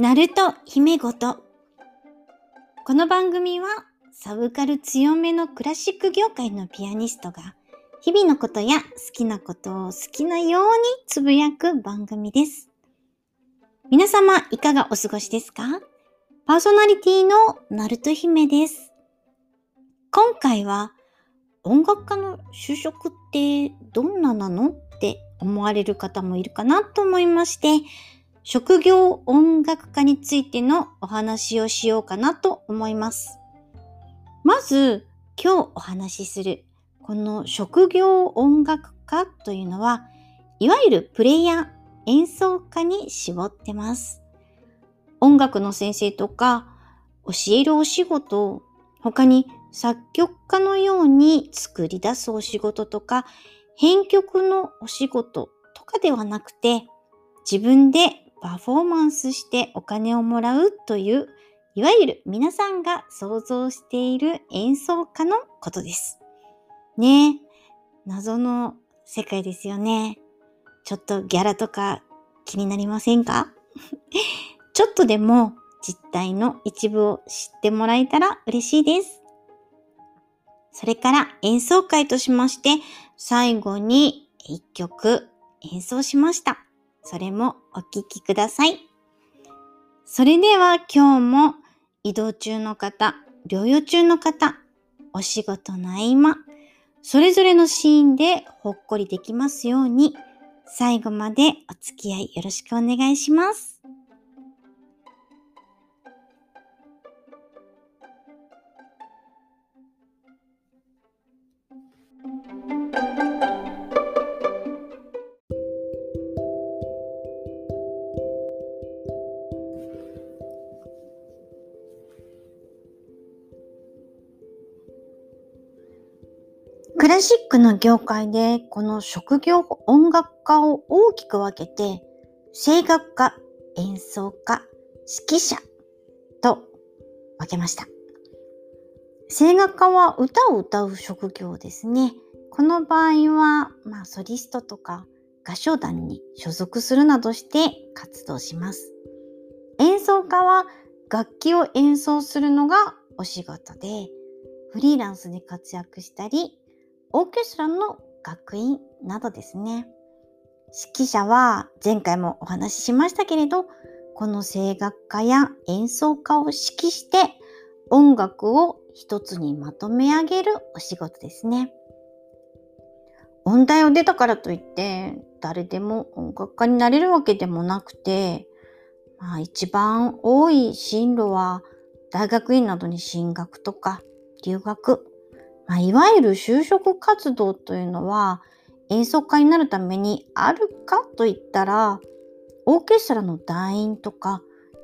ナルト姫ごと。この番組はサブカル強めのクラシック業界のピアニストが日々のことや好きなことを好きなようにつぶやく番組です。皆様いかがお過ごしですか？パーソナリティのナルト姫です。今回は音楽家の就職ってどんななの？って思われる方もいるかなと思いまして、職業音楽家についてのお話をしようかなと思います。まず今日お話しするこの職業音楽家というのはいわゆるプレイヤー演奏家に絞ってます。音楽の先生とか教えるお仕事、他に作曲家のように作り出すお仕事とか編曲のお仕事とかではなくて自分でパフォーマンスしてお金をもらうといういわゆる皆さんが想像している演奏家のことです。ねえ、謎の世界ですよね。ちょっとギャラとか気になりませんか？ちょっとでも実態の一部を知ってもらえたら嬉しいです。それから演奏会としまして最後に一曲演奏しました。それもお聴きください。それでは今日も移動中の方、療養中の方、お仕事の合間、それぞれのシーンでほっこりできますように、最後までお付き合いよろしくお願いします。ラシックの業界でこの職業音楽家を大きく分けて声楽家、演奏家、指揮者と分けました。声楽家は歌を歌う職業ですね。この場合は、まあ、ソリストとか合唱団に所属するなどして活動します。演奏家は楽器を演奏するのがお仕事で、フリーランスで活躍したり、オーケストラの学院などですね。指揮者は前回もお話ししましたけれど、この声楽家や演奏家を指揮して音楽を一つにまとめ上げるお仕事ですね。音大を出たからといって誰でも音楽家になれるわけでもなくて、まあ、一番多い進路は大学院などに進学とか留学まあ、いわゆる就職活動というのは演奏家になるためにあるかといったらオーケストラの団員とか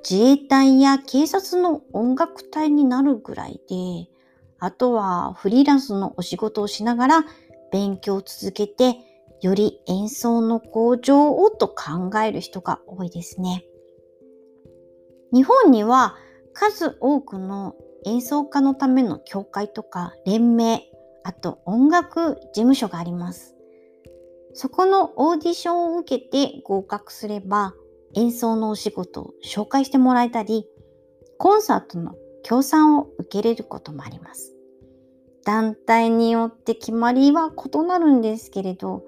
自衛隊や警察の音楽隊になるぐらいであとはフリーランスのお仕事をしながら勉強を続けてより演奏の向上をと考える人が多いですね。日本には数多くの演奏家のための協会とか連盟、あと音楽事務所があります。そこのオーディションを受けて合格すれば演奏のお仕事を紹介してもらえたり、コンサートの協賛を受けれることもあります。団体によって決まりは異なるんですけれど、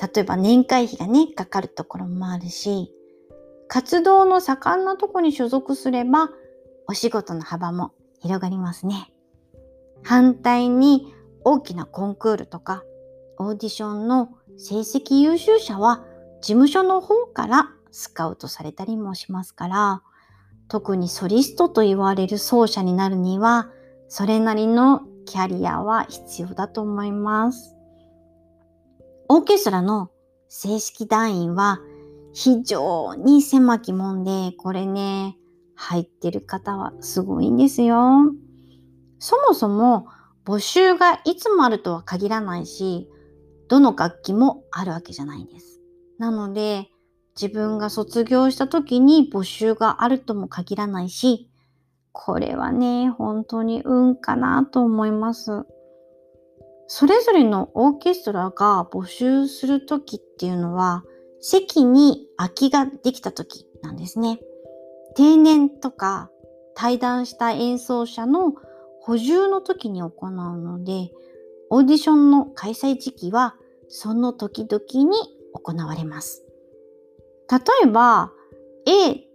例えば年会費がね、かかるところもあるし、活動の盛んなとこに所属すればお仕事の幅も広がりますね。反対に大きなコンクールとかオーディションの成績優秀者は事務所の方からスカウトされたりもしますから特にソリストと言われる奏者になるにはそれなりのキャリアは必要だと思います。オーケストラの正式団員は非常に狭きもんでこれね入ってる方はすごいんですよ。そもそも募集がいつもあるとは限らないし、どの楽器もあるわけじゃないんです。なので、自分が卒業した時に募集があるとも限らないし、これはね、本当に運かなと思います。それぞれのオーケストラが募集する時っていうのは、席に空きができた時なんですね。定年とか対談した演奏者の補充の時に行うので、オーディションの開催時期はその時々に行われます。例えば、A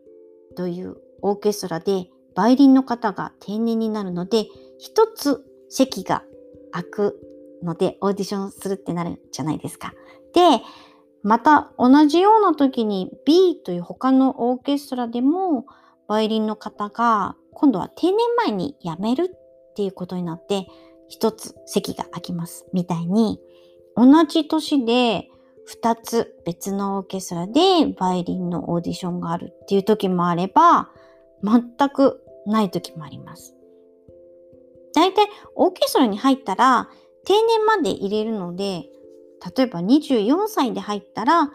というオーケストラでバイオリンの方が定年になるので、一つ席が空くのでオーディションするってなるじゃないですか。で、また同じような時に B という他のオーケストラでもバイオリンの方が今度は定年前に辞めるっていうことになって一つ席が空きますみたいに同じ年で2つ別のオーケストラでバイオリンのオーディションがあるっていう時もあれば全くない時もあります。大体オーケストラに入ったら定年まで入れるので例えば24歳で入ったら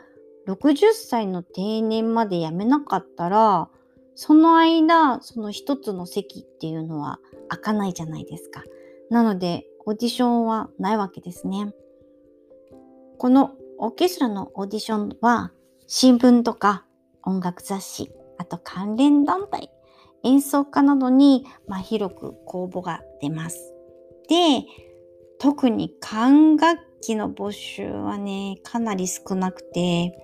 60歳の定年まで辞めなかったらその間その一つの席っていうのは開かないじゃないですか。なのでオーディションはないわけですね。このオーケストラのオーディションは新聞とか音楽雑誌、あと関連団体、演奏家などに、まあ、広く公募が出ます。で、特に管楽器の募集はね、かなり少なくて、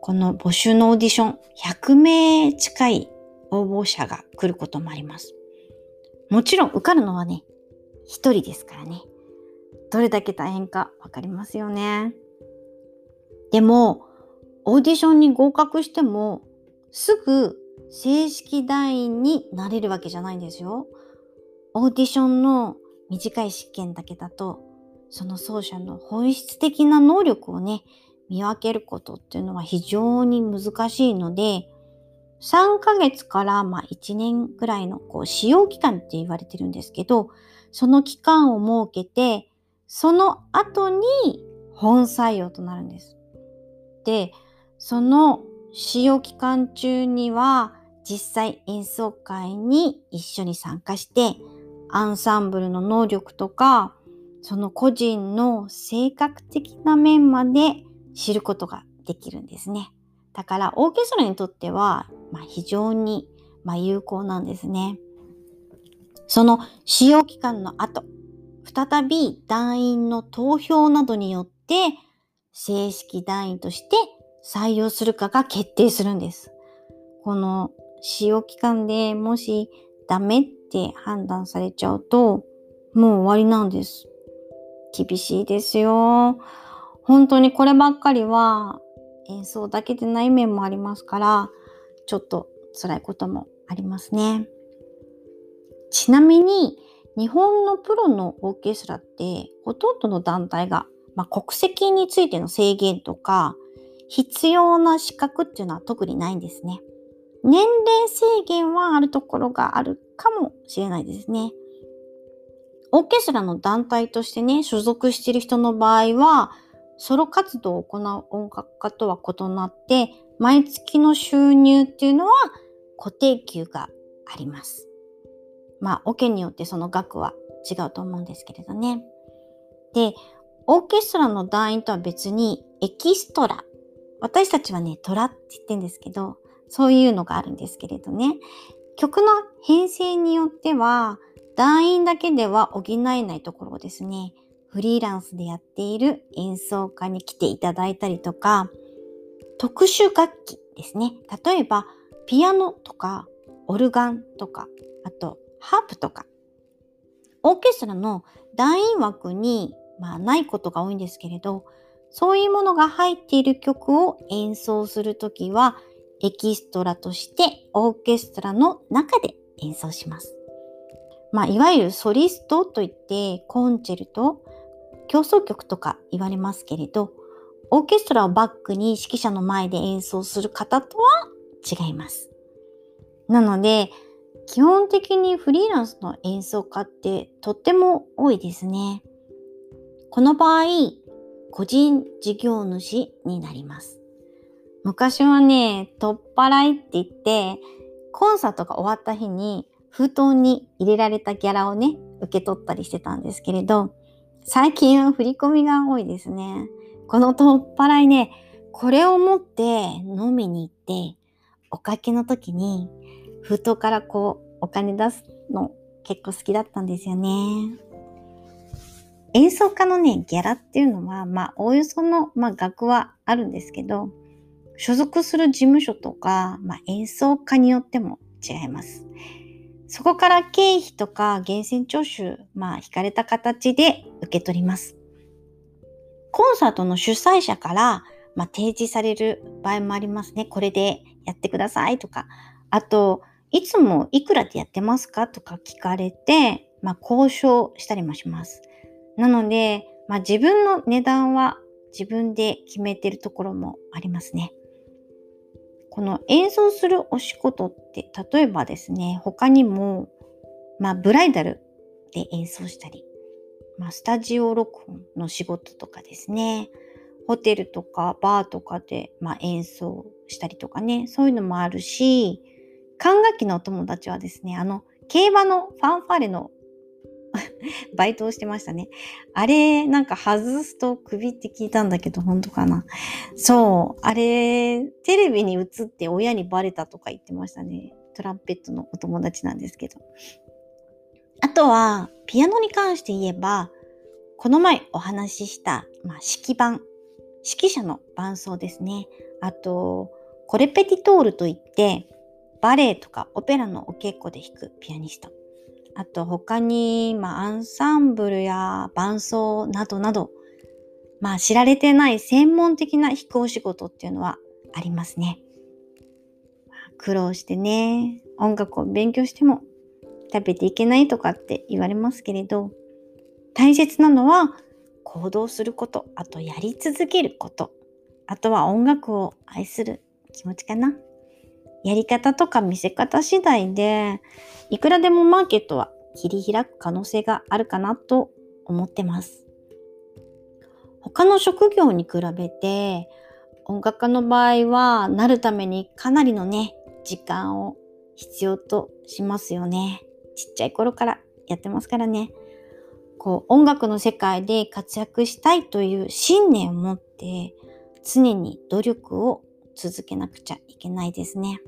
この募集のオーディション、100名近い応募者が来ることもあります。もちろん受かるのはね、一人ですからね。どれだけ大変かわかりますよね。でも、オーディションに合格しても、すぐ正式団員になれるわけじゃないんですよ。オーディションの短い試験だけだと、その奏者の本質的な能力をね、見分けることっていうのは非常に難しいので、3ヶ月からま1年ぐらいのこう使用期間って言われてるんですけど、その期間を設けて、その後に本採用となるんです。で、その使用期間中には実際演奏会に一緒に参加して、アンサンブルの能力とか、その個人の性格的な面まで知ることができるんですね。だからオーケストラにとっては、まあ、非常に、まあ、有効なんですね。その使用期間の後、再び団員の投票などによって正式団員として採用するかが決定するんです。この使用期間でもしダメって判断されちゃうともう終わりなんです。厳しいですよ。本当にこればっかりは演奏だけでない面もありますから、ちょっと辛いこともありますね。ちなみに、日本のプロのオーケストラってほとんどの団体が、まあ、国籍についての制限とか必要な資格っていうのは特にないんですね。年齢制限はあるところがあるかもしれないですね。オーケストラの団体としてね、所属している人の場合は、ソロ活動を行う音楽家とは異なって、毎月の収入っていうのは固定給があります。まあ、オケによってその額は違うと思うんですけれどね。で、オーケストラの団員とは別にエキストラ。私たちはね、トラって言ってんですけど、そういうのがあるんですけれどね。曲の編成によっては、団員だけでは補えないところをですね、フリーランスでやっている演奏家に来ていただいたりとか、特殊楽器ですね。例えば、ピアノとか、オルガンとか、あと、ハープとか。オーケストラの団員枠に、まあ、ないことが多いんですけれど、そういうものが入っている曲を演奏するときは、エキストラとしてオーケストラの中で演奏します。まあ、いわゆるソリストといって、コンチェルト、競争曲とか言われますけれど、オーケストラをバックに指揮者の前で演奏する方とは違います。なので、基本的にフリーランスの演奏家ってとっても多いですね。この場合、個人事業主になります。昔はね、取っ払いって言って、コンサートが終わった日に封筒に入れられたギャラをね、受け取ったりしてたんですけれど、最近は振り込みが多いですね。この取っ払いね、これを持って飲みに行って、おかけの時に、封筒からこうお金出すの結構好きだったんですよね。演奏家のね、ギャラっていうのは、まあ、おおよその、まあ、額はあるんですけど、所属する事務所とか、まあ、演奏家によっても違います。そこから経費とか源泉徴収、まあ、引かれた形で受け取ります。コンサートの主催者から、まあ、提示される場合もありますね。これでやってくださいとか。あと、いつもいくらでやってますか？とか聞かれて、まあ、交渉したりもします。なので、まあ、自分の値段は自分で決めてるところもありますね。この演奏するお仕事って例えばですね他にも、まあ、ブライダルで演奏したり、まあ、スタジオ録音の仕事とかですねホテルとかバーとかで、まあ、演奏したりとかねそういうのもあるし管楽器のお友達はですねあの競馬のファンファーレの バイトをしてましたね。あれ、なんか外すと首って聞いたんだけど、本当かな。そう。あれ、テレビに映って親にバレたとか言ってましたね。トランペットのお友達なんですけど。あとは、ピアノに関して言えば、この前お話しした、まあ、指揮板、指揮者の伴奏ですね。あと、コレペティトールといって、バレエとかオペラのお稽古で弾くピアニスト。あと他に、まあ、アンサンブルや伴奏などなど、まあ、知られてない専門的な飛行仕事っていうのはありますね。苦労してね、音楽を勉強しても食べていけないとかって言われますけれど、大切なのは行動すること、あとやり続けること、あとは音楽を愛する気持ちかな。やり方とか見せ方次第で、いくらでもマーケットは切り開く可能性があるかなと思ってます。他の職業に比べて、音楽家の場合はなるためにかなりのね、時間を必要としますよね。ちっちゃい頃からやってますからね。こう音楽の世界で活躍したいという信念を持って常に努力を続けなくちゃいけないですね。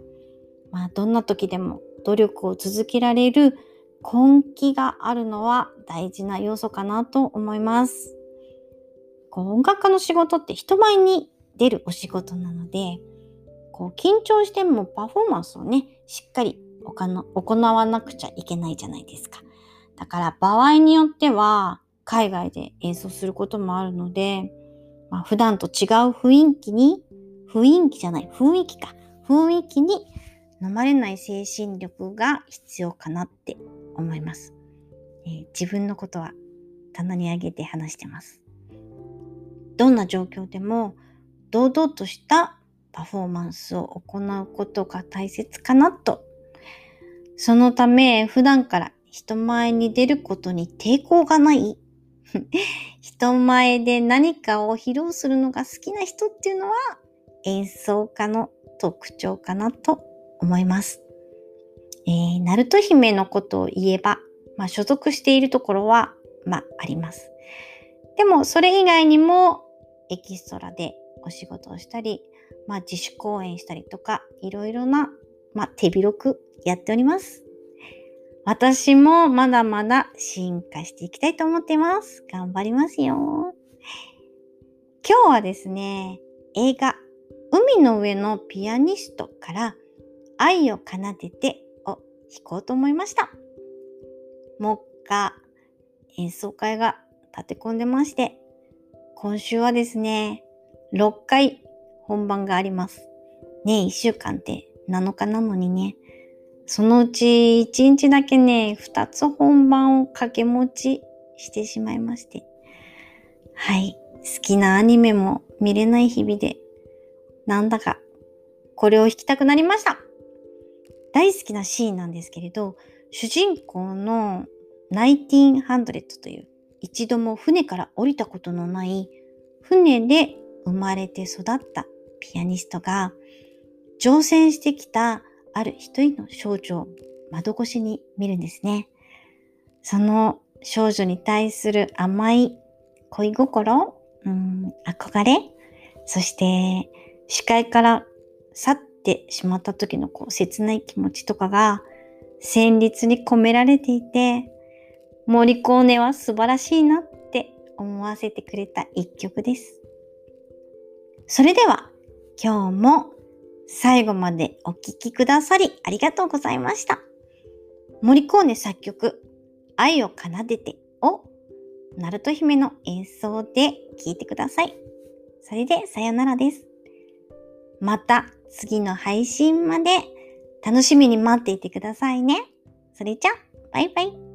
まあ、どんな時でも努力を続けられる根気があるのは大事な要素かなと思います。こう音楽家の仕事って人前に出るお仕事なので、こう緊張してもパフォーマンスをね、しっかり行わなくちゃいけないじゃないですか。だから場合によっては海外で演奏することもあるので、まあ、普段と違う雰囲気に雰囲気じゃない、雰囲気か。雰囲気に飲まれない精神力が必要かなって思います。えー、自分のことは棚に上げて話してます。どんな状況でも堂々としたパフォーマンスを行うことが大切かなと。そのため普段から人前に出ることに抵抗がない 人前で何かを披露するのが好きな人っていうのは演奏家の特徴かなと思います。えー、ナルト姫のことを言えば、まあ、所属しているところは、まあ、あります。でも、それ以外にも、エキストラでお仕事をしたり、まあ、自主公演したりとか、いろいろな、まあ、手広くやっております。私もまだまだ進化していきたいと思っています。頑張りますよ。今日はですね、映画海の上のピアニストから愛を奏でてを弾こうと思いました。目下演奏会が立て込んでまして、今週はですね、6回本番があります。ね、1週間って7日なのにね、そのうち1日だけね、2つ本番を掛け持ちしてしまいまして。はい。好きなアニメも見れない日々でなんだかこれを弾きたくなりました。大好きなシーンなんですけれど、主人公の1900という一度も船から降りたことのない船で生まれて育ったピアニストが乗船してきたある一人の少女を窓越しに見るんですね。その少女に対する甘い恋心、うん、憧れ、そして視界から去ってしまった時のこう切ない気持ちとかが旋律に込められていて、モリコーネは素晴らしいなって思わせてくれた一曲です。それでは今日も最後までお聴きくださりありがとうございました。モリコーネ作曲愛を奏でてをナルト姫の演奏で聴いてください。それでさよならです。また次の配信まで楽しみに待っていてくださいね。それじゃ、バイバイ。